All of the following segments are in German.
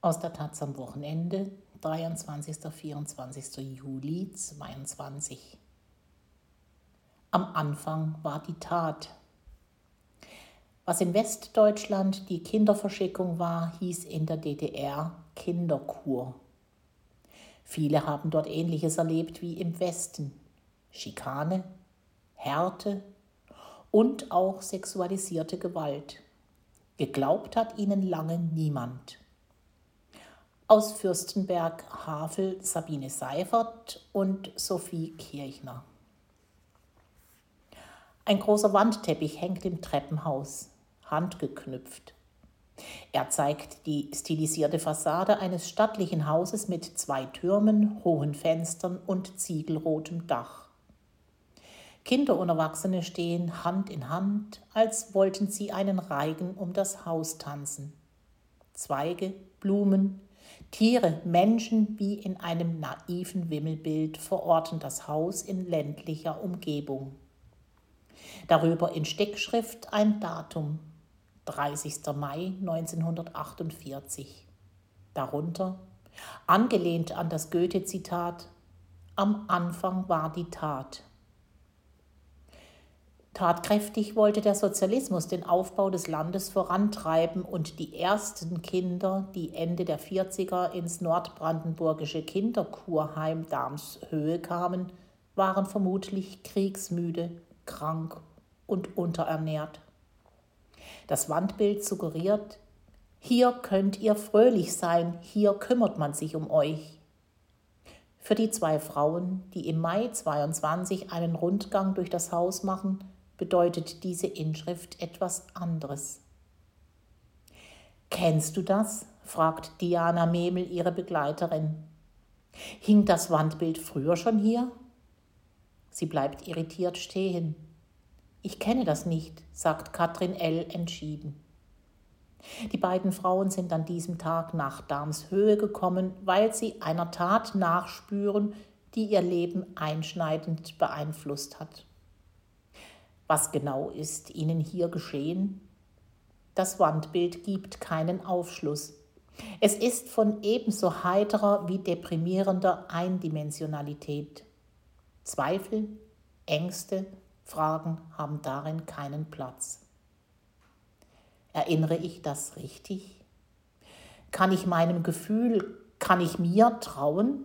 Aus der Taz am Wochenende, 23. 24. Juli 22. Am Anfang war die Tat. Was in Westdeutschland die Kinderverschickung war, hieß in der DDR Kinderkur. Viele haben dort Ähnliches erlebt wie im Westen. Schikane, Härte und auch sexualisierte Gewalt. Geglaubt hat ihnen lange niemand aus Fürstenberg Havel Sabine Seifert und Sophie Kirchner. Ein großer Wandteppich hängt im Treppenhaus, handgeknüpft. Er zeigt die stilisierte Fassade eines stattlichen Hauses mit zwei Türmen, hohen Fenstern und ziegelrotem Dach. Kinder und Erwachsene stehen Hand in Hand, als wollten sie einen Reigen um das Haus tanzen. Zweige, Blumen, Tiere, Menschen wie in einem naiven Wimmelbild verorten das Haus in ländlicher Umgebung. Darüber in Steckschrift ein Datum, 30. Mai 1948. Darunter, angelehnt an das Goethe-Zitat, Am Anfang war die Tat. Tatkräftig wollte der Sozialismus den Aufbau des Landes vorantreiben und die ersten Kinder, die Ende der 40er ins nordbrandenburgische Kinderkurheim Darmshöhe kamen, waren vermutlich kriegsmüde, krank und unterernährt. Das Wandbild suggeriert, hier könnt ihr fröhlich sein, hier kümmert man sich um euch. Für die zwei Frauen, die im Mai 22 einen Rundgang durch das Haus machen, bedeutet diese Inschrift etwas anderes. Kennst du das? fragt Diana Memel ihre Begleiterin. Hing das Wandbild früher schon hier? Sie bleibt irritiert stehen. Ich kenne das nicht, sagt Katrin L. entschieden. Die beiden Frauen sind an diesem Tag nach Darmshöhe gekommen, weil sie einer Tat nachspüren, die ihr Leben einschneidend beeinflusst hat. Was genau ist Ihnen hier geschehen? Das Wandbild gibt keinen Aufschluss. Es ist von ebenso heiterer wie deprimierender Eindimensionalität. Zweifel, Ängste, Fragen haben darin keinen Platz. Erinnere ich das richtig? Kann ich meinem Gefühl, kann ich mir trauen?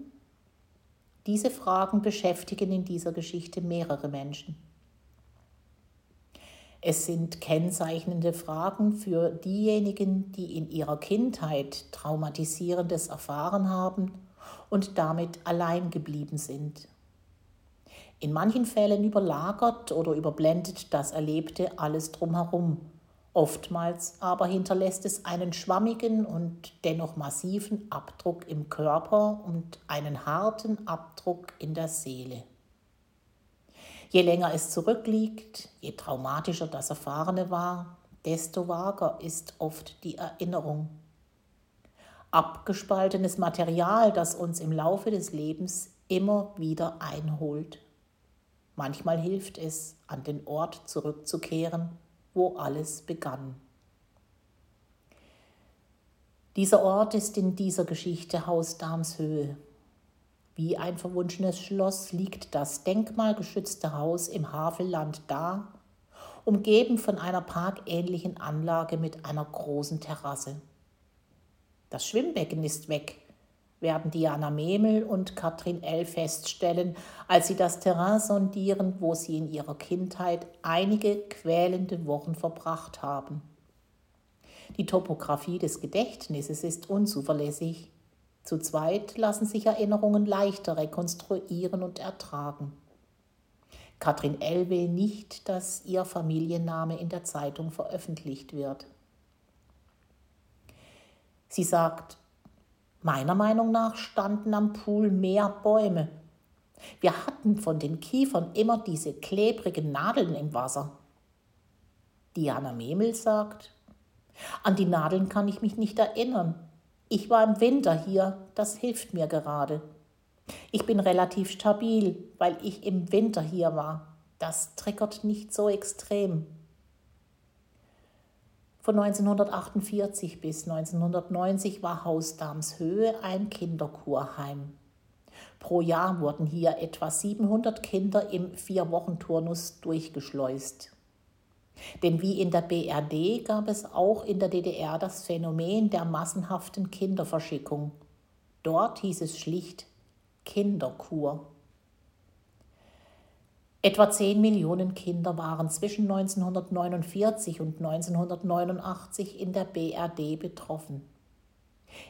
Diese Fragen beschäftigen in dieser Geschichte mehrere Menschen. Es sind kennzeichnende Fragen für diejenigen, die in ihrer Kindheit Traumatisierendes erfahren haben und damit allein geblieben sind. In manchen Fällen überlagert oder überblendet das Erlebte alles drumherum. Oftmals aber hinterlässt es einen schwammigen und dennoch massiven Abdruck im Körper und einen harten Abdruck in der Seele. Je länger es zurückliegt, je traumatischer das Erfahrene war, desto vager ist oft die Erinnerung. Abgespaltenes Material, das uns im Laufe des Lebens immer wieder einholt. Manchmal hilft es, an den Ort zurückzukehren, wo alles begann. Dieser Ort ist in dieser Geschichte Haus Darmshöhe, wie ein verwunschenes Schloss liegt das denkmalgeschützte Haus im Havelland da, umgeben von einer parkähnlichen Anlage mit einer großen Terrasse. Das Schwimmbecken ist weg, werden Diana Memel und Katrin L. feststellen, als sie das Terrain sondieren, wo sie in ihrer Kindheit einige quälende Wochen verbracht haben. Die Topographie des Gedächtnisses ist unzuverlässig. Zu zweit lassen sich Erinnerungen leichter rekonstruieren und ertragen. Katrin L. will nicht, dass ihr Familienname in der Zeitung veröffentlicht wird. Sie sagt, meiner Meinung nach standen am Pool mehr Bäume. Wir hatten von den Kiefern immer diese klebrigen Nadeln im Wasser. Diana Memel sagt, an die Nadeln kann ich mich nicht erinnern. Ich war im Winter hier, das hilft mir gerade. Ich bin relativ stabil, weil ich im Winter hier war. Das triggert nicht so extrem. Von 1948 bis 1990 war Haus Darmshöhe ein Kinderkurheim. Pro Jahr wurden hier etwa 700 Kinder im Vier-Wochen-Turnus durchgeschleust. Denn wie in der BRD gab es auch in der DDR das Phänomen der massenhaften Kinderverschickung. Dort hieß es schlicht Kinderkur. Etwa 10 Millionen Kinder waren zwischen 1949 und 1989 in der BRD betroffen.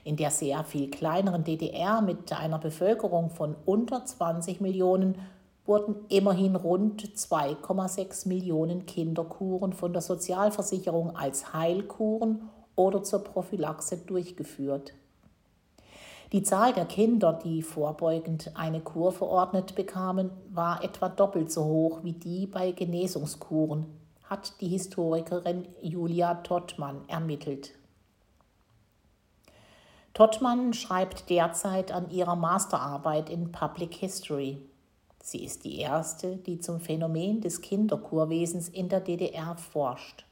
In der sehr viel kleineren DDR mit einer Bevölkerung von unter 20 Millionen wurden immerhin rund 2,6 Millionen Kinderkuren von der Sozialversicherung als Heilkuren oder zur Prophylaxe durchgeführt. Die Zahl der Kinder, die vorbeugend eine Kur verordnet bekamen, war etwa doppelt so hoch wie die bei Genesungskuren, hat die Historikerin Julia Tottmann ermittelt. Tottmann schreibt derzeit an ihrer Masterarbeit in Public History. Sie ist die erste, die zum Phänomen des Kinderkurwesens in der DDR forscht.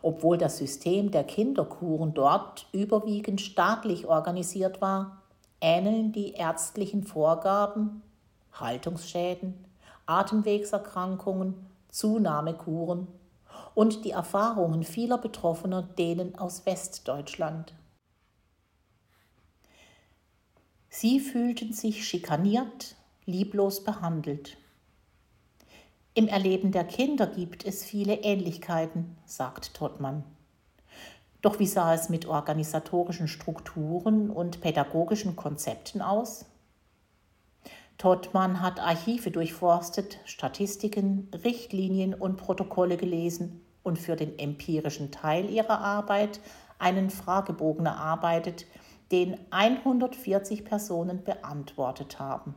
Obwohl das System der Kinderkuren dort überwiegend staatlich organisiert war, ähneln die ärztlichen Vorgaben Haltungsschäden, Atemwegserkrankungen, Zunahmekuren und die Erfahrungen vieler Betroffener denen aus Westdeutschland. Sie fühlten sich schikaniert, lieblos behandelt. Im Erleben der Kinder gibt es viele Ähnlichkeiten, sagt Tottmann. Doch wie sah es mit organisatorischen Strukturen und pädagogischen Konzepten aus? Tottmann hat Archive durchforstet, Statistiken, Richtlinien und Protokolle gelesen und für den empirischen Teil ihrer Arbeit einen Fragebogen erarbeitet, den 140 Personen beantwortet haben.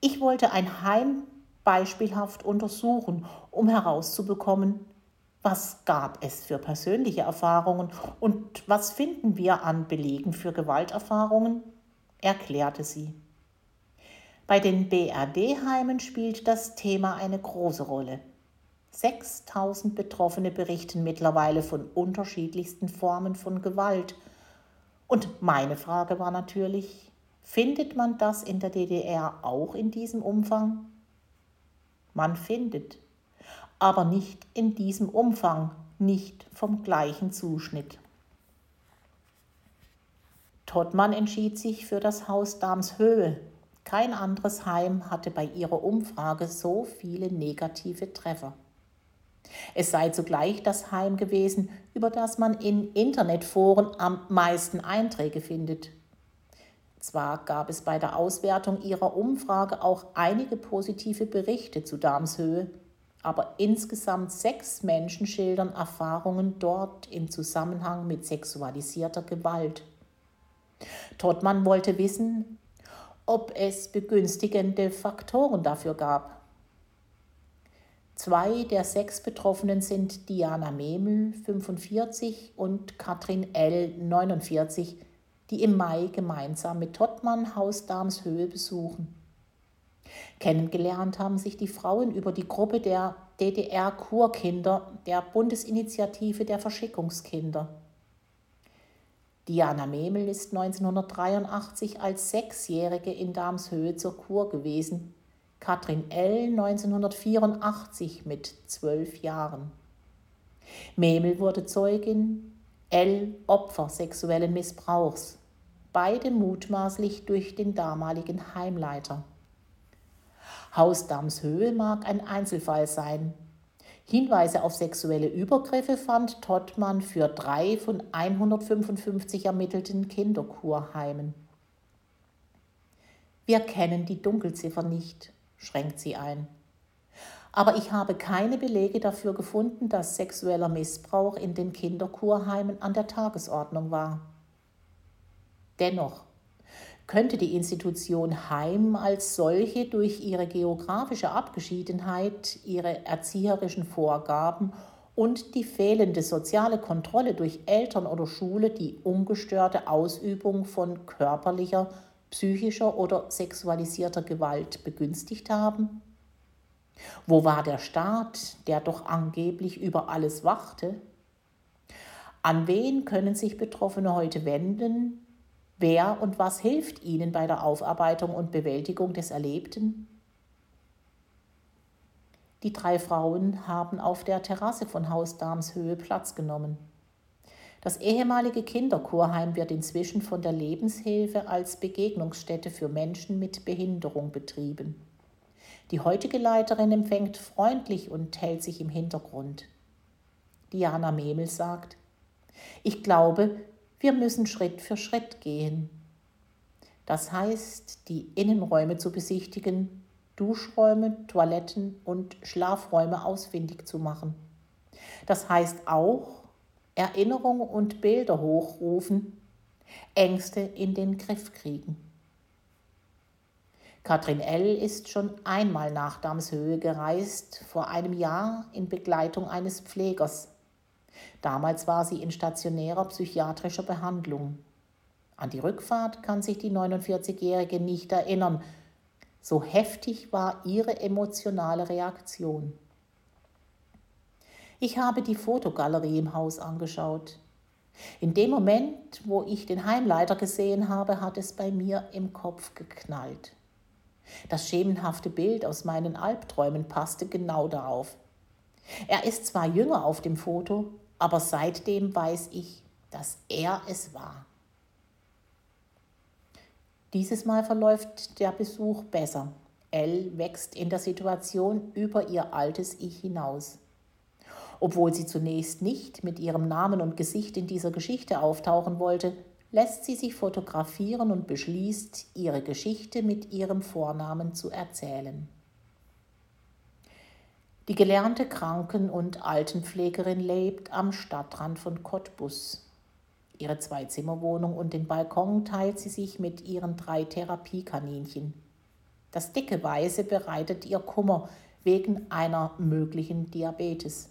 Ich wollte ein Heim beispielhaft untersuchen, um herauszubekommen, was gab es für persönliche Erfahrungen und was finden wir an Belegen für Gewalterfahrungen, erklärte sie. Bei den BRD-Heimen spielt das Thema eine große Rolle. 6000 Betroffene berichten mittlerweile von unterschiedlichsten Formen von Gewalt – und meine Frage war natürlich, findet man das in der DDR auch in diesem Umfang? Man findet, aber nicht in diesem Umfang, nicht vom gleichen Zuschnitt. Tottmann entschied sich für das Haus Damshöhe. Kein anderes Heim hatte bei ihrer Umfrage so viele negative Treffer. Es sei zugleich das Heim gewesen, über das man in Internetforen am meisten Einträge findet. Zwar gab es bei der Auswertung ihrer Umfrage auch einige positive Berichte zu Darmshöhe, aber insgesamt sechs Menschen schildern Erfahrungen dort im Zusammenhang mit sexualisierter Gewalt. Tottmann wollte wissen, ob es begünstigende Faktoren dafür gab. Zwei der sechs Betroffenen sind Diana Memel, 45, und Katrin L., 49, die im Mai gemeinsam mit Tottmann Haus Darmshöhe besuchen. Kennengelernt haben sich die Frauen über die Gruppe der DDR-Kurkinder der Bundesinitiative der Verschickungskinder. Diana Memel ist 1983 als Sechsjährige in Darmshöhe zur Kur gewesen Katrin L. 1984 mit zwölf Jahren. Memel wurde Zeugin, L. Opfer sexuellen Missbrauchs, beide mutmaßlich durch den damaligen Heimleiter. Haus Damshöhe mag ein Einzelfall sein. Hinweise auf sexuelle Übergriffe fand Tottmann für drei von 155 ermittelten Kinderkurheimen. Wir kennen die Dunkelziffer nicht schränkt sie ein. Aber ich habe keine Belege dafür gefunden, dass sexueller Missbrauch in den Kinderkurheimen an der Tagesordnung war. Dennoch könnte die Institution Heim als solche durch ihre geografische Abgeschiedenheit, ihre erzieherischen Vorgaben und die fehlende soziale Kontrolle durch Eltern oder Schule die ungestörte Ausübung von körperlicher, psychischer oder sexualisierter Gewalt begünstigt haben? Wo war der Staat, der doch angeblich über alles wachte? An wen können sich Betroffene heute wenden? Wer und was hilft ihnen bei der Aufarbeitung und Bewältigung des Erlebten? Die drei Frauen haben auf der Terrasse von Haus Darmshöhe Platz genommen. Das ehemalige Kinderkurheim wird inzwischen von der Lebenshilfe als Begegnungsstätte für Menschen mit Behinderung betrieben. Die heutige Leiterin empfängt freundlich und hält sich im Hintergrund. Diana Memel sagt, ich glaube, wir müssen Schritt für Schritt gehen. Das heißt, die Innenräume zu besichtigen, Duschräume, Toiletten und Schlafräume ausfindig zu machen. Das heißt auch, Erinnerungen und Bilder hochrufen, Ängste in den Griff kriegen. Katrin L. ist schon einmal nach Damshöhe gereist, vor einem Jahr in Begleitung eines Pflegers. Damals war sie in stationärer psychiatrischer Behandlung. An die Rückfahrt kann sich die 49-Jährige nicht erinnern. So heftig war ihre emotionale Reaktion. Ich habe die Fotogalerie im Haus angeschaut. In dem Moment, wo ich den Heimleiter gesehen habe, hat es bei mir im Kopf geknallt. Das schemenhafte Bild aus meinen Albträumen passte genau darauf. Er ist zwar jünger auf dem Foto, aber seitdem weiß ich, dass er es war. Dieses Mal verläuft der Besuch besser. Elle wächst in der Situation über ihr altes Ich hinaus. Obwohl sie zunächst nicht mit ihrem Namen und Gesicht in dieser Geschichte auftauchen wollte, lässt sie sich fotografieren und beschließt, ihre Geschichte mit ihrem Vornamen zu erzählen. Die gelernte Kranken- und Altenpflegerin lebt am Stadtrand von Cottbus. Ihre Zweizimmerwohnung und den Balkon teilt sie sich mit ihren drei Therapiekaninchen. Das dicke Weiße bereitet ihr Kummer wegen einer möglichen Diabetes.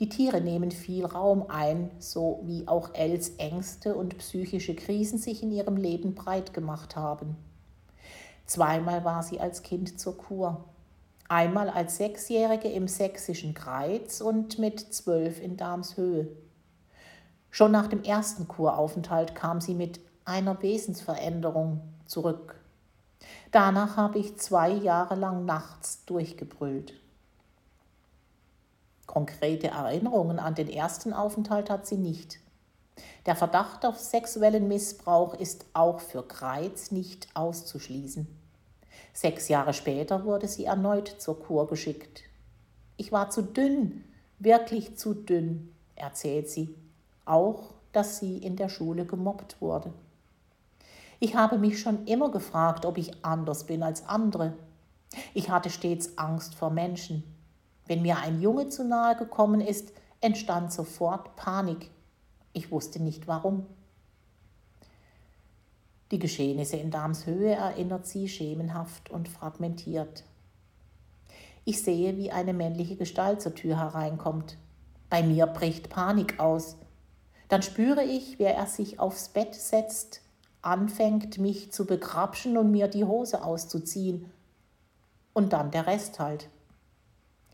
Die Tiere nehmen viel Raum ein, so wie auch Els Ängste und psychische Krisen sich in ihrem Leben breit gemacht haben. Zweimal war sie als Kind zur Kur. Einmal als Sechsjährige im sächsischen Greiz und mit zwölf in Darmshöhe. Schon nach dem ersten Kuraufenthalt kam sie mit einer Wesensveränderung zurück. Danach habe ich zwei Jahre lang nachts durchgebrüllt. Konkrete Erinnerungen an den ersten Aufenthalt hat sie nicht. Der Verdacht auf sexuellen Missbrauch ist auch für Kreiz nicht auszuschließen. Sechs Jahre später wurde sie erneut zur Kur geschickt. Ich war zu dünn, wirklich zu dünn, erzählt sie, auch dass sie in der Schule gemobbt wurde. Ich habe mich schon immer gefragt, ob ich anders bin als andere. Ich hatte stets Angst vor Menschen. Wenn mir ein Junge zu nahe gekommen ist, entstand sofort Panik. Ich wusste nicht warum. Die Geschehnisse in Darmshöhe erinnert sie schemenhaft und fragmentiert. Ich sehe, wie eine männliche Gestalt zur Tür hereinkommt. Bei mir bricht Panik aus. Dann spüre ich, wer er sich aufs Bett setzt, anfängt, mich zu begrapschen und mir die Hose auszuziehen. Und dann der Rest halt.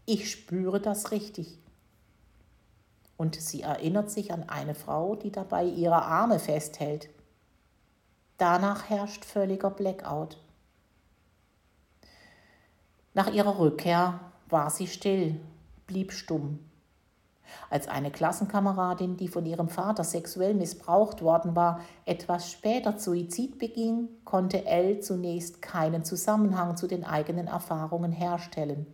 Ich spüre das richtig. Und sie erinnert sich an eine Frau, die dabei ihre Arme festhält. Danach herrscht völliger Blackout. Nach ihrer Rückkehr war sie still, blieb stumm. Als eine Klassenkameradin, die von ihrem Vater sexuell missbraucht worden war, etwas später Suizid beging, konnte Elle zunächst keinen Zusammenhang zu den eigenen Erfahrungen herstellen.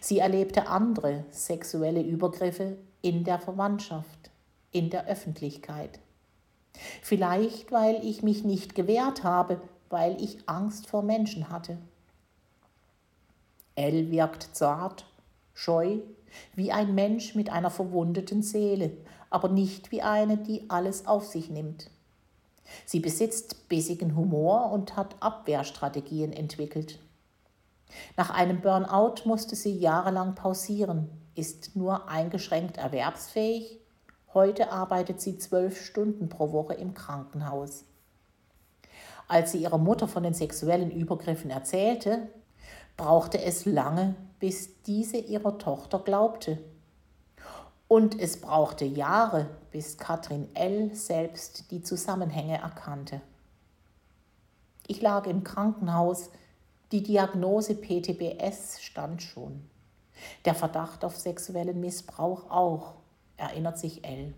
Sie erlebte andere sexuelle Übergriffe in der Verwandtschaft, in der Öffentlichkeit. Vielleicht, weil ich mich nicht gewehrt habe, weil ich Angst vor Menschen hatte. Elle wirkt zart, scheu, wie ein Mensch mit einer verwundeten Seele, aber nicht wie eine, die alles auf sich nimmt. Sie besitzt bissigen Humor und hat Abwehrstrategien entwickelt. Nach einem Burnout musste sie jahrelang pausieren, ist nur eingeschränkt erwerbsfähig. Heute arbeitet sie zwölf Stunden pro Woche im Krankenhaus. Als sie ihrer Mutter von den sexuellen Übergriffen erzählte, brauchte es lange, bis diese ihrer Tochter glaubte. Und es brauchte Jahre, bis Katrin L. selbst die Zusammenhänge erkannte. Ich lag im Krankenhaus, die Diagnose PTBS stand schon. Der Verdacht auf sexuellen Missbrauch auch, erinnert sich L.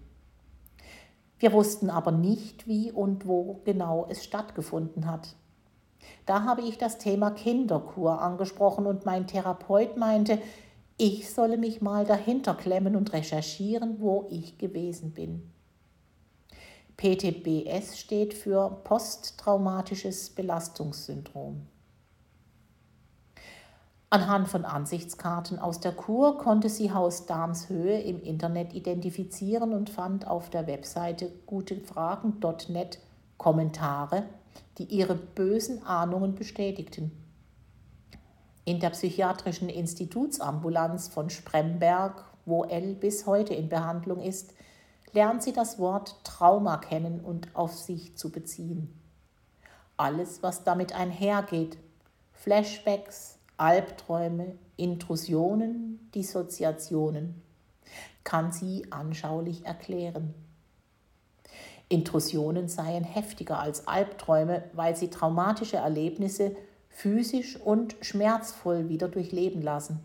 Wir wussten aber nicht, wie und wo genau es stattgefunden hat. Da habe ich das Thema Kinderkur angesprochen und mein Therapeut meinte, ich solle mich mal dahinter klemmen und recherchieren, wo ich gewesen bin. PTBS steht für posttraumatisches Belastungssyndrom. Anhand von Ansichtskarten aus der Kur konnte sie Haus Darmshöhe im Internet identifizieren und fand auf der Webseite gutefragen.net Kommentare, die ihre bösen Ahnungen bestätigten. In der psychiatrischen Institutsambulanz von Spremberg, wo L bis heute in Behandlung ist, lernt sie das Wort Trauma kennen und auf sich zu beziehen. Alles, was damit einhergeht, Flashbacks, Albträume, Intrusionen, Dissoziationen, kann sie anschaulich erklären. Intrusionen seien heftiger als Albträume, weil sie traumatische Erlebnisse physisch und schmerzvoll wieder durchleben lassen.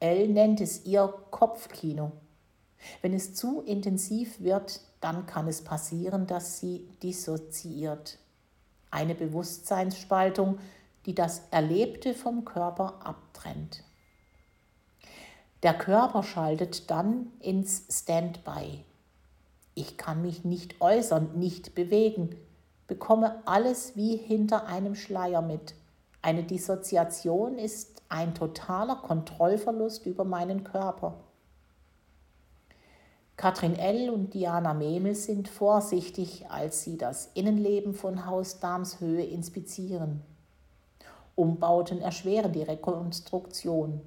Elle nennt es ihr Kopfkino. Wenn es zu intensiv wird, dann kann es passieren, dass sie dissoziiert. Eine Bewusstseinsspaltung, die das Erlebte vom Körper abtrennt. Der Körper schaltet dann ins Standby. Ich kann mich nicht äußern, nicht bewegen, bekomme alles wie hinter einem Schleier mit. Eine Dissoziation ist ein totaler Kontrollverlust über meinen Körper. Katrin L. und Diana Memel sind vorsichtig, als sie das Innenleben von Haus Darmshöhe inspizieren. Umbauten erschweren die Rekonstruktion.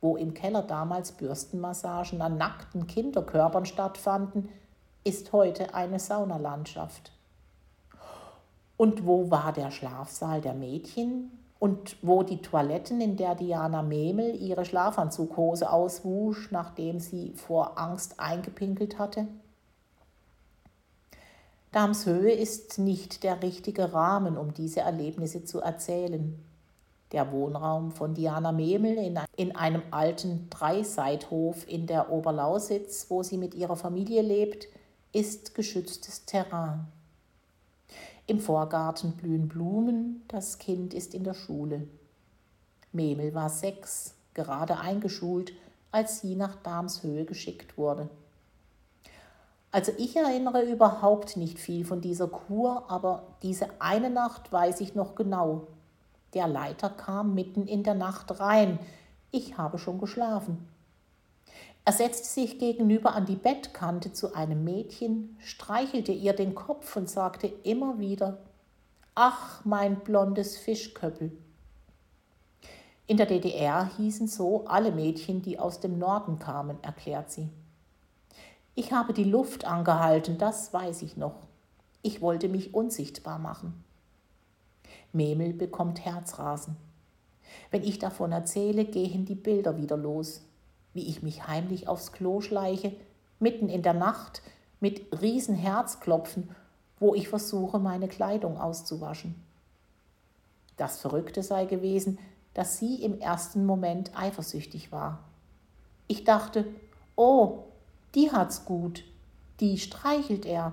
Wo im Keller damals Bürstenmassagen an nackten Kinderkörpern stattfanden, ist heute eine Saunalandschaft. Und wo war der Schlafsaal der Mädchen? Und wo die Toiletten, in der Diana Memel ihre Schlafanzughose auswusch, nachdem sie vor Angst eingepinkelt hatte? Darmshöhe ist nicht der richtige Rahmen, um diese Erlebnisse zu erzählen. Der Wohnraum von Diana Memel in, einem alten Dreiseithof in der Oberlausitz, wo sie mit ihrer Familie lebt, ist geschütztes Terrain. Im Vorgarten blühen Blumen, das Kind ist in der Schule. Memel war sechs, gerade eingeschult, als sie nach Darmshöhe geschickt wurde. Also ich erinnere überhaupt nicht viel von dieser Kur, aber diese eine Nacht weiß ich noch genau. Der Leiter kam mitten in der Nacht rein. Ich habe schon geschlafen. Er setzte sich gegenüber an die Bettkante zu einem Mädchen, streichelte ihr den Kopf und sagte immer wieder, Ach, mein blondes Fischköppel. In der DDR hießen so alle Mädchen, die aus dem Norden kamen, erklärt sie. Ich habe die Luft angehalten, das weiß ich noch. Ich wollte mich unsichtbar machen. Memel bekommt Herzrasen. Wenn ich davon erzähle, gehen die Bilder wieder los, wie ich mich heimlich aufs Klo schleiche, mitten in der Nacht, mit riesen Herzklopfen, wo ich versuche, meine Kleidung auszuwaschen. Das Verrückte sei gewesen, dass sie im ersten Moment eifersüchtig war. Ich dachte, oh, die hat's gut, die streichelt er.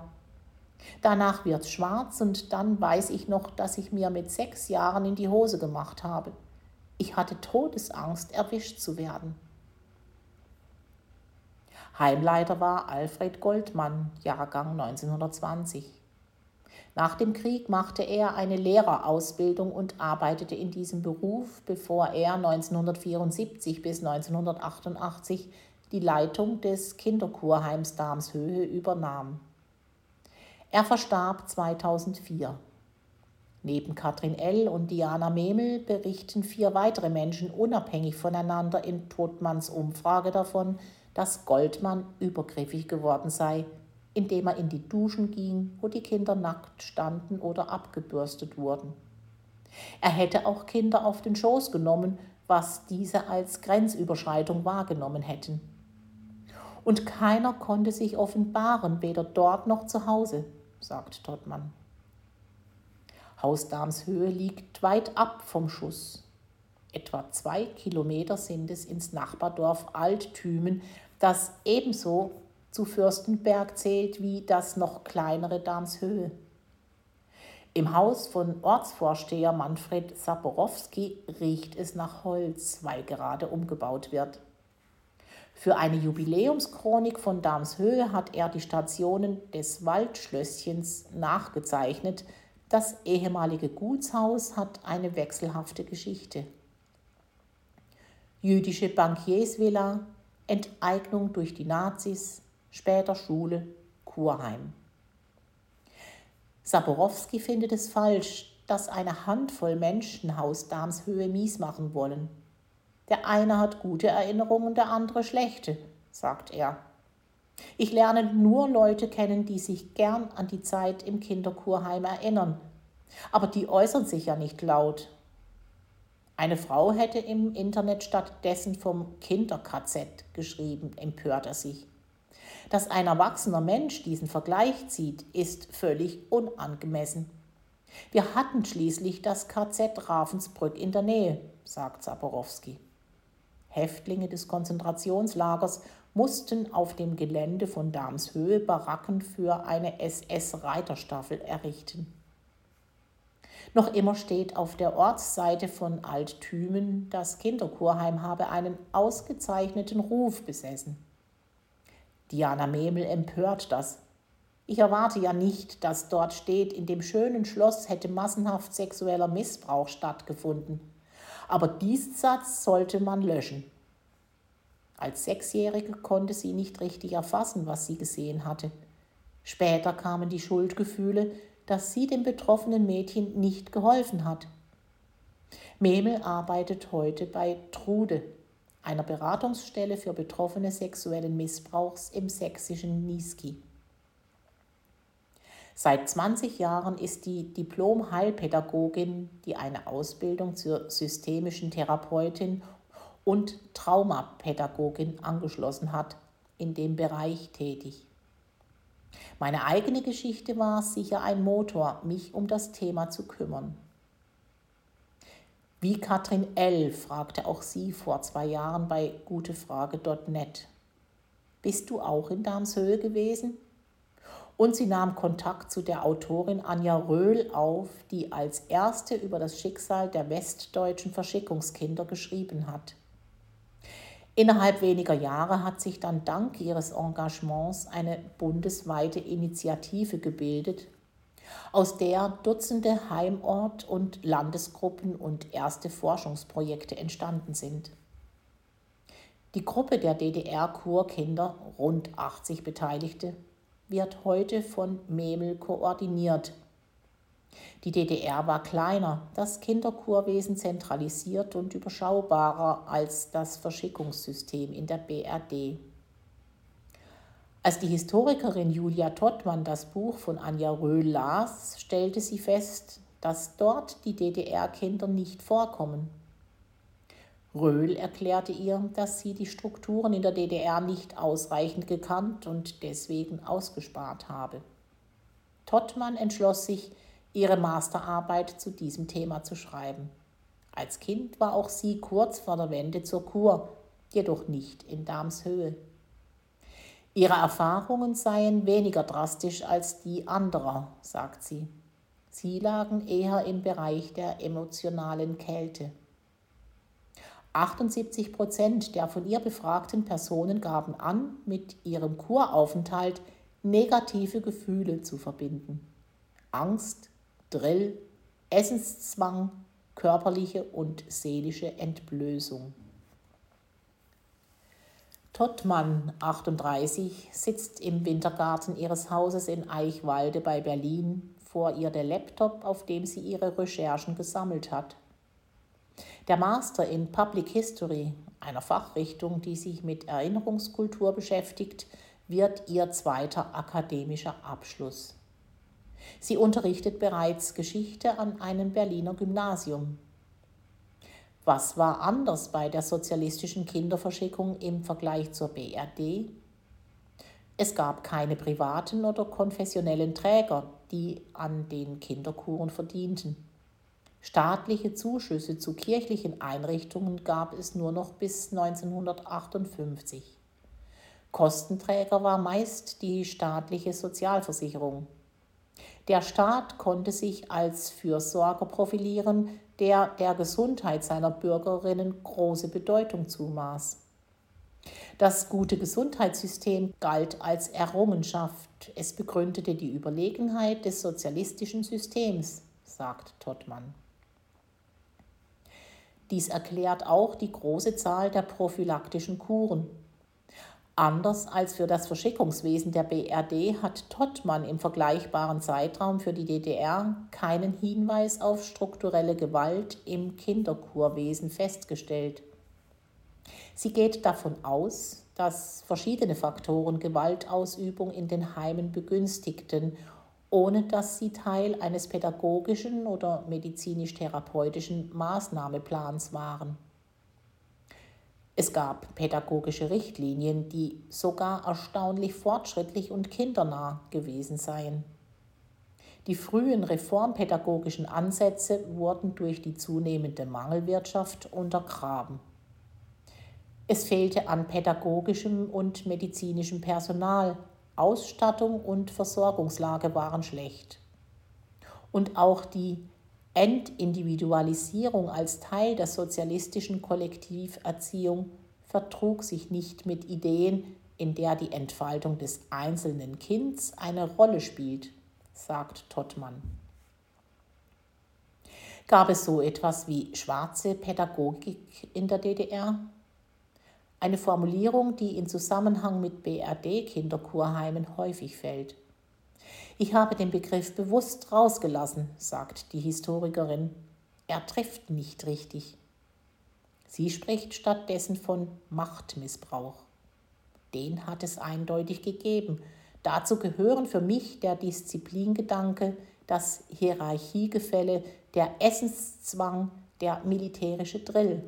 Danach wird's schwarz und dann weiß ich noch, dass ich mir mit sechs Jahren in die Hose gemacht habe. Ich hatte Todesangst, erwischt zu werden. Heimleiter war Alfred Goldmann, Jahrgang 1920. Nach dem Krieg machte er eine Lehrerausbildung und arbeitete in diesem Beruf, bevor er 1974 bis 1988 die Leitung des Kinderkurheims Darmshöhe übernahm. Er verstarb 2004. Neben Katrin L. und Diana Memel berichten vier weitere Menschen unabhängig voneinander in Todmanns Umfrage davon, dass Goldmann übergriffig geworden sei, indem er in die Duschen ging, wo die Kinder nackt standen oder abgebürstet wurden. Er hätte auch Kinder auf den Schoß genommen, was diese als Grenzüberschreitung wahrgenommen hätten. Und keiner konnte sich offenbaren, weder dort noch zu Hause, sagt Tottmann. Haus Damshöhe liegt weit ab vom Schuss. Etwa zwei Kilometer sind es ins Nachbardorf Alttümen, das ebenso zu Fürstenberg zählt wie das noch kleinere Damshöhe. Im Haus von Ortsvorsteher Manfred Saporowski riecht es nach Holz, weil gerade umgebaut wird. Für eine Jubiläumschronik von Damshöhe hat er die Stationen des Waldschlösschens nachgezeichnet. Das ehemalige Gutshaus hat eine wechselhafte Geschichte. Jüdische Bankiersvilla, Enteignung durch die Nazis, später Schule, Kurheim. Saborowski findet es falsch, dass eine Handvoll Menschen Haus Damshöhe mies machen wollen. Der eine hat gute Erinnerungen, der andere schlechte, sagt er. Ich lerne nur Leute kennen, die sich gern an die Zeit im Kinderkurheim erinnern. Aber die äußern sich ja nicht laut. Eine Frau hätte im Internet stattdessen vom Kinder-KZ geschrieben, empört er sich. Dass ein erwachsener Mensch diesen Vergleich zieht, ist völlig unangemessen. Wir hatten schließlich das KZ Ravensbrück in der Nähe, sagt Saporowski. Häftlinge des Konzentrationslagers mussten auf dem Gelände von Damshöhe Baracken für eine SS-Reiterstaffel errichten. Noch immer steht auf der Ortsseite von Alttümen, das Kinderkurheim habe einen ausgezeichneten Ruf besessen. Diana Memel empört das. Ich erwarte ja nicht, dass dort steht, in dem schönen Schloss hätte massenhaft sexueller Missbrauch stattgefunden. Aber diesen Satz sollte man löschen. Als Sechsjährige konnte sie nicht richtig erfassen, was sie gesehen hatte. Später kamen die Schuldgefühle, dass sie dem betroffenen Mädchen nicht geholfen hat. Memel arbeitet heute bei Trude, einer Beratungsstelle für Betroffene sexuellen Missbrauchs im sächsischen Niesky. Seit 20 Jahren ist die Diplom-Heilpädagogin, die eine Ausbildung zur systemischen Therapeutin und Traumapädagogin angeschlossen hat, in dem Bereich tätig. Meine eigene Geschichte war sicher ein Motor, mich um das Thema zu kümmern. Wie Katrin L. fragte auch sie vor zwei Jahren bei gutefrage.net. Bist du auch in Darmshöhe gewesen? Und sie nahm Kontakt zu der Autorin Anja Röhl auf, die als erste über das Schicksal der westdeutschen Verschickungskinder geschrieben hat. Innerhalb weniger Jahre hat sich dann dank ihres Engagements eine bundesweite Initiative gebildet, aus der Dutzende Heimort- und Landesgruppen und erste Forschungsprojekte entstanden sind. Die Gruppe der DDR-Kurkinder, rund 80 Beteiligte, wird heute von Memel koordiniert. Die DDR war kleiner, das Kinderkurwesen zentralisiert und überschaubarer als das Verschickungssystem in der BRD. Als die Historikerin Julia Tottmann das Buch von Anja Röhl las, stellte sie fest, dass dort die DDR-Kinder nicht vorkommen. Röhl erklärte ihr, dass sie die Strukturen in der DDR nicht ausreichend gekannt und deswegen ausgespart habe. Tottmann entschloss sich, ihre Masterarbeit zu diesem Thema zu schreiben. Als Kind war auch sie kurz vor der Wende zur Kur, jedoch nicht in Darmshöhe. Ihre Erfahrungen seien weniger drastisch als die anderer, sagt sie. Sie lagen eher im Bereich der emotionalen Kälte. 78 Prozent der von ihr befragten Personen gaben an, mit ihrem Kuraufenthalt negative Gefühle zu verbinden. Angst, Drill, Essenszwang, körperliche und seelische Entblößung. Tottmann, 38, sitzt im Wintergarten ihres Hauses in Eichwalde bei Berlin, vor ihr der Laptop, auf dem sie ihre Recherchen gesammelt hat. Der Master in Public History, einer Fachrichtung, die sich mit Erinnerungskultur beschäftigt, wird ihr zweiter akademischer Abschluss. Sie unterrichtet bereits Geschichte an einem Berliner Gymnasium. Was war anders bei der sozialistischen Kinderverschickung im Vergleich zur BRD? Es gab keine privaten oder konfessionellen Träger, die an den Kinderkuren verdienten. Staatliche Zuschüsse zu kirchlichen Einrichtungen gab es nur noch bis 1958. Kostenträger war meist die staatliche Sozialversicherung. Der Staat konnte sich als Fürsorger profilieren, der der Gesundheit seiner Bürgerinnen große Bedeutung zumaß. Das gute Gesundheitssystem galt als Errungenschaft. Es begründete die Überlegenheit des sozialistischen Systems, sagt Tottmann. Dies erklärt auch die große Zahl der prophylaktischen Kuren. Anders als für das Verschickungswesen der BRD hat Tottmann im vergleichbaren Zeitraum für die DDR keinen Hinweis auf strukturelle Gewalt im Kinderkurwesen festgestellt. Sie geht davon aus, dass verschiedene Faktoren Gewaltausübung in den Heimen begünstigten, ohne dass sie Teil eines pädagogischen oder medizinisch-therapeutischen Maßnahmeplans waren. Es gab pädagogische Richtlinien, die sogar erstaunlich fortschrittlich und kindernah gewesen seien. Die frühen reformpädagogischen Ansätze wurden durch die zunehmende Mangelwirtschaft untergraben. Es fehlte an pädagogischem und medizinischem Personal, Ausstattung und Versorgungslage waren schlecht. Und auch die Entindividualisierung als Teil der sozialistischen Kollektiverziehung vertrug sich nicht mit Ideen, in der die Entfaltung des einzelnen Kinds eine Rolle spielt, sagt Tottmann. Gab es so etwas wie schwarze Pädagogik in der DDR? Eine Formulierung, die in Zusammenhang mit BRD-Kinderkurheimen häufig fällt. Ich habe den Begriff bewusst rausgelassen, sagt die Historikerin. Er trifft nicht richtig. Sie spricht stattdessen von Machtmissbrauch. Den hat es eindeutig gegeben. Dazu gehören für mich der Disziplingedanke, das Hierarchiegefälle, der Essenszwang, der militärische Drill.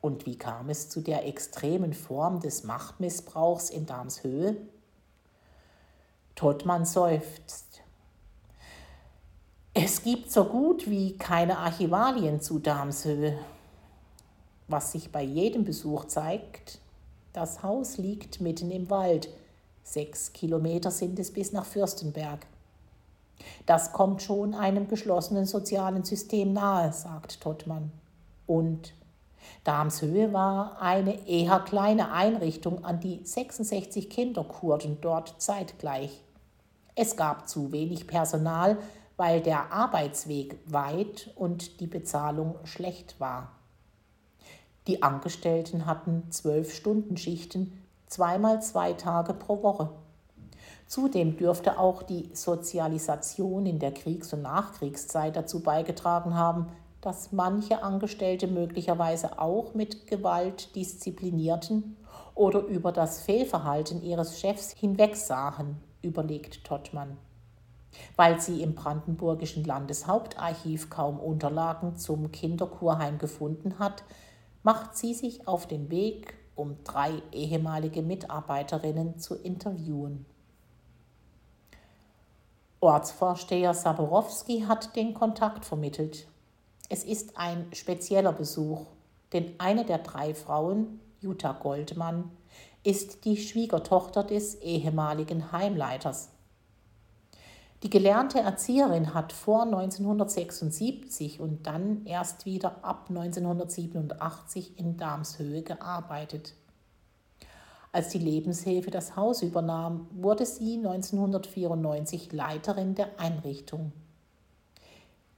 Und wie kam es zu der extremen Form des Machtmissbrauchs in Darmshöhe? Tottmann seufzt. Es gibt so gut wie keine Archivalien zu Darmshöhe. Was sich bei jedem Besuch zeigt, das Haus liegt mitten im Wald. Sechs Kilometer sind es bis nach Fürstenberg. Das kommt schon einem geschlossenen sozialen System nahe, sagt Tottmann. Und Darmshöhe war eine eher kleine Einrichtung, an die 66 Kinder kurden dort zeitgleich. Es gab zu wenig Personal, weil der Arbeitsweg weit und die Bezahlung schlecht war. Die Angestellten hatten zwölf Stunden Schichten, zweimal zwei Tage pro Woche. Zudem dürfte auch die Sozialisation in der Kriegs- und Nachkriegszeit dazu beigetragen haben, dass manche Angestellte möglicherweise auch mit Gewalt disziplinierten oder über das Fehlverhalten ihres Chefs hinwegsahen, überlegt Tottmann. Weil sie im brandenburgischen Landeshauptarchiv kaum Unterlagen zum Kinderkurheim gefunden hat, macht sie sich auf den Weg, um drei ehemalige Mitarbeiterinnen zu interviewen. Ortsvorsteher Saborowski hat den Kontakt vermittelt es ist ein spezieller Besuch, denn eine der drei Frauen, Jutta Goldmann, ist die Schwiegertochter des ehemaligen Heimleiters. Die gelernte Erzieherin hat vor 1976 und dann erst wieder ab 1987 in Darmshöhe gearbeitet. Als die Lebenshilfe das Haus übernahm, wurde sie 1994 Leiterin der Einrichtung.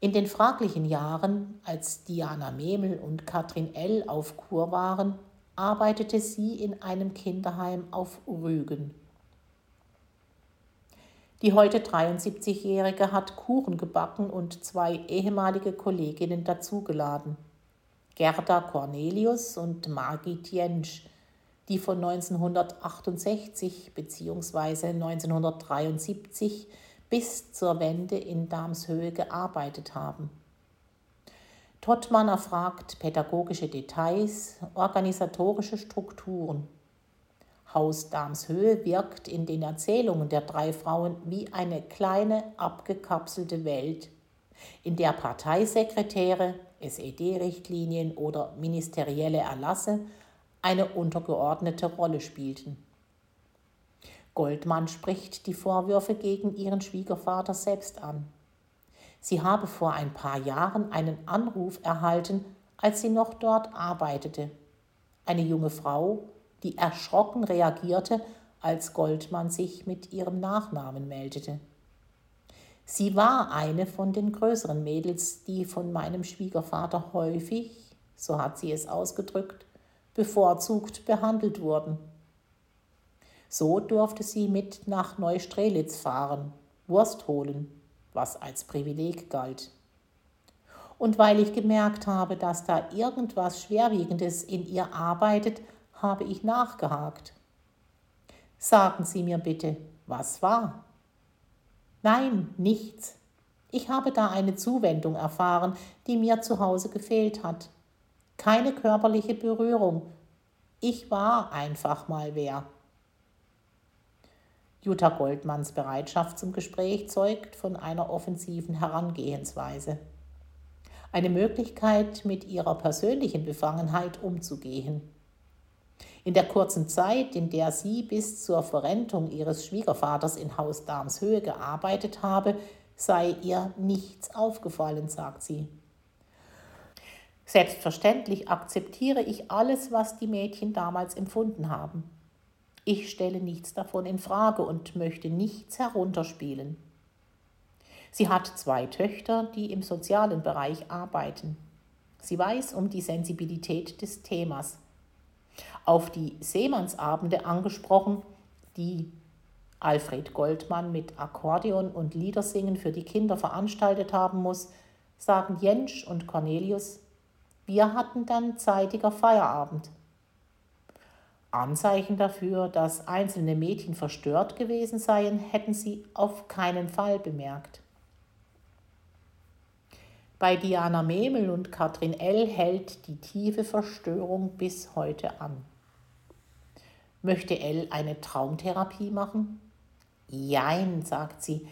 In den fraglichen Jahren, als Diana Memel und Katrin L. auf Kur waren, arbeitete sie in einem Kinderheim auf Rügen. Die heute 73-Jährige hat Kuchen gebacken und zwei ehemalige Kolleginnen dazugeladen. Gerda Cornelius und Margit Jentsch, die von 1968 bzw. 1973 bis zur Wende in Darmshöhe gearbeitet haben. Tottmann erfragt pädagogische Details, organisatorische Strukturen. Haus Damshöhe wirkt in den Erzählungen der drei Frauen wie eine kleine abgekapselte Welt, in der Parteisekretäre, SED-Richtlinien oder ministerielle Erlasse eine untergeordnete Rolle spielten. Goldmann spricht die Vorwürfe gegen ihren Schwiegervater selbst an. Sie habe vor ein paar Jahren einen Anruf erhalten, als sie noch dort arbeitete. Eine junge Frau, die erschrocken reagierte, als Goldmann sich mit ihrem Nachnamen meldete. Sie war eine von den größeren Mädels, die von meinem Schwiegervater häufig, so hat sie es ausgedrückt, bevorzugt behandelt wurden. So durfte sie mit nach Neustrelitz fahren, Wurst holen, was als Privileg galt. Und weil ich gemerkt habe, dass da irgendwas Schwerwiegendes in ihr arbeitet, habe ich nachgehakt. Sagen Sie mir bitte, was war? Nein, nichts. Ich habe da eine Zuwendung erfahren, die mir zu Hause gefehlt hat. Keine körperliche Berührung. Ich war einfach mal wer. Jutta Goldmanns Bereitschaft zum Gespräch zeugt von einer offensiven Herangehensweise. Eine Möglichkeit, mit ihrer persönlichen Befangenheit umzugehen. In der kurzen Zeit, in der sie bis zur Verrentung ihres Schwiegervaters in Haus Darmshöhe gearbeitet habe, sei ihr nichts aufgefallen, sagt sie. Selbstverständlich akzeptiere ich alles, was die Mädchen damals empfunden haben. Ich stelle nichts davon in Frage und möchte nichts herunterspielen. Sie hat zwei Töchter, die im sozialen Bereich arbeiten. Sie weiß um die Sensibilität des Themas. Auf die Seemannsabende angesprochen, die Alfred Goldmann mit Akkordeon und Liedersingen für die Kinder veranstaltet haben muss, sagen Jentsch und Cornelius, wir hatten dann zeitiger Feierabend. Anzeichen dafür, dass einzelne Mädchen verstört gewesen seien, hätten sie auf keinen Fall bemerkt. Bei Diana Memel und Katrin L. hält die tiefe Verstörung bis heute an. Möchte L. eine Traumtherapie machen? Jein, sagt sie.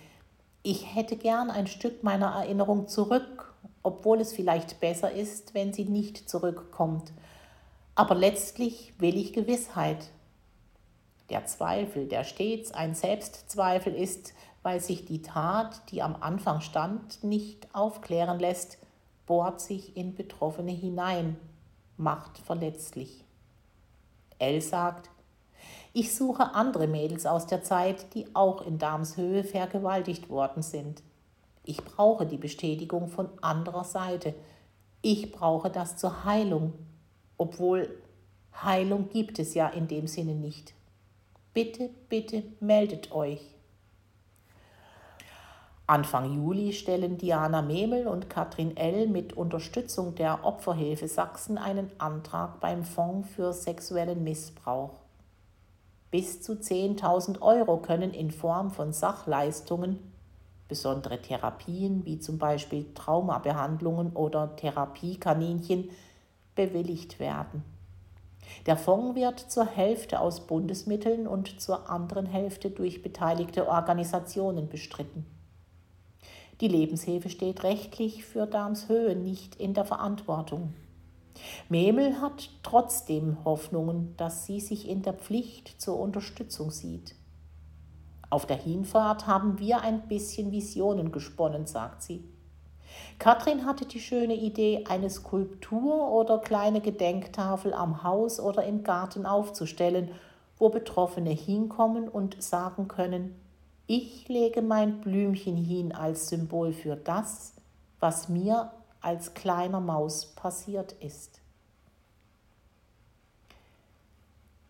Ich hätte gern ein Stück meiner Erinnerung zurück, obwohl es vielleicht besser ist, wenn sie nicht zurückkommt aber letztlich will ich Gewissheit. Der Zweifel, der stets ein Selbstzweifel ist, weil sich die Tat, die am Anfang stand, nicht aufklären lässt, bohrt sich in Betroffene hinein, macht verletzlich. Elle sagt, ich suche andere Mädels aus der Zeit, die auch in Darmshöhe vergewaltigt worden sind. Ich brauche die Bestätigung von anderer Seite. Ich brauche das zur Heilung, obwohl Heilung gibt es ja in dem Sinne nicht. Bitte, bitte meldet euch. Anfang Juli stellen Diana Memel und Katrin L. mit Unterstützung der Opferhilfe Sachsen einen Antrag beim Fonds für sexuellen Missbrauch. Bis zu 10.000 Euro können in Form von Sachleistungen, besondere Therapien wie zum Beispiel Traumabehandlungen oder Therapiekaninchen, bewilligt werden. Der Fonds wird zur Hälfte aus Bundesmitteln und zur anderen Hälfte durch beteiligte Organisationen bestritten. Die Lebenshilfe steht rechtlich für Darmshöhe nicht in der Verantwortung. Memel hat trotzdem Hoffnungen, dass sie sich in der Pflicht zur Unterstützung sieht. Auf der Hinfahrt haben wir ein bisschen Visionen gesponnen, sagt sie. Katrin hatte die schöne Idee, eine Skulptur oder kleine Gedenktafel am Haus oder im Garten aufzustellen, wo Betroffene hinkommen und sagen können, ich lege mein Blümchen hin als Symbol für das, was mir als kleiner Maus passiert ist.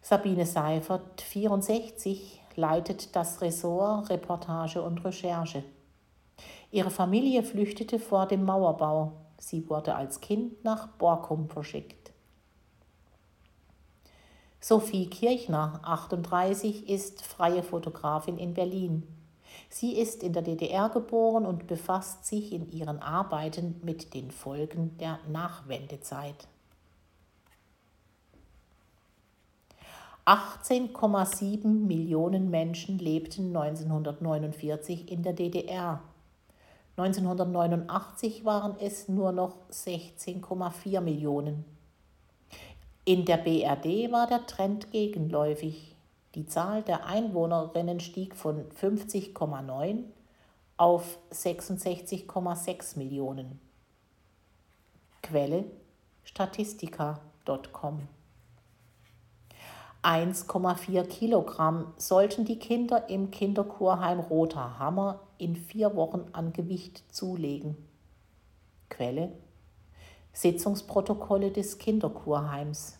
Sabine Seifert, 64, leitet das Ressort Reportage und Recherche. Ihre Familie flüchtete vor dem Mauerbau. Sie wurde als Kind nach Borkum verschickt. Sophie Kirchner, 38, ist freie Fotografin in Berlin. Sie ist in der DDR geboren und befasst sich in ihren Arbeiten mit den Folgen der Nachwendezeit. 18,7 Millionen Menschen lebten 1949 in der DDR. 1989 waren es nur noch 16,4 Millionen. In der BRD war der Trend gegenläufig. Die Zahl der Einwohnerinnen stieg von 50,9 auf 66,6 Millionen. Quelle statistika.com 1,4 Kilogramm sollten die Kinder im Kinderkurheim Roter Hammer in vier Wochen an Gewicht zulegen. Quelle Sitzungsprotokolle des Kinderkurheims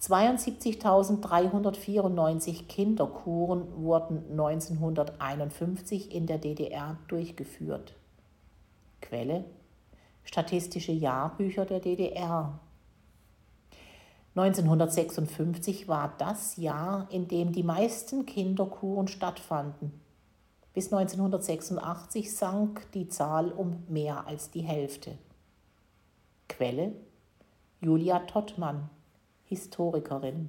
72.394 Kinderkuren wurden 1951 in der DDR durchgeführt. Quelle Statistische Jahrbücher der DDR 1956 war das Jahr, in dem die meisten Kinderkuren stattfanden. Bis 1986 sank die Zahl um mehr als die Hälfte. Quelle Julia Tottmann Historikerin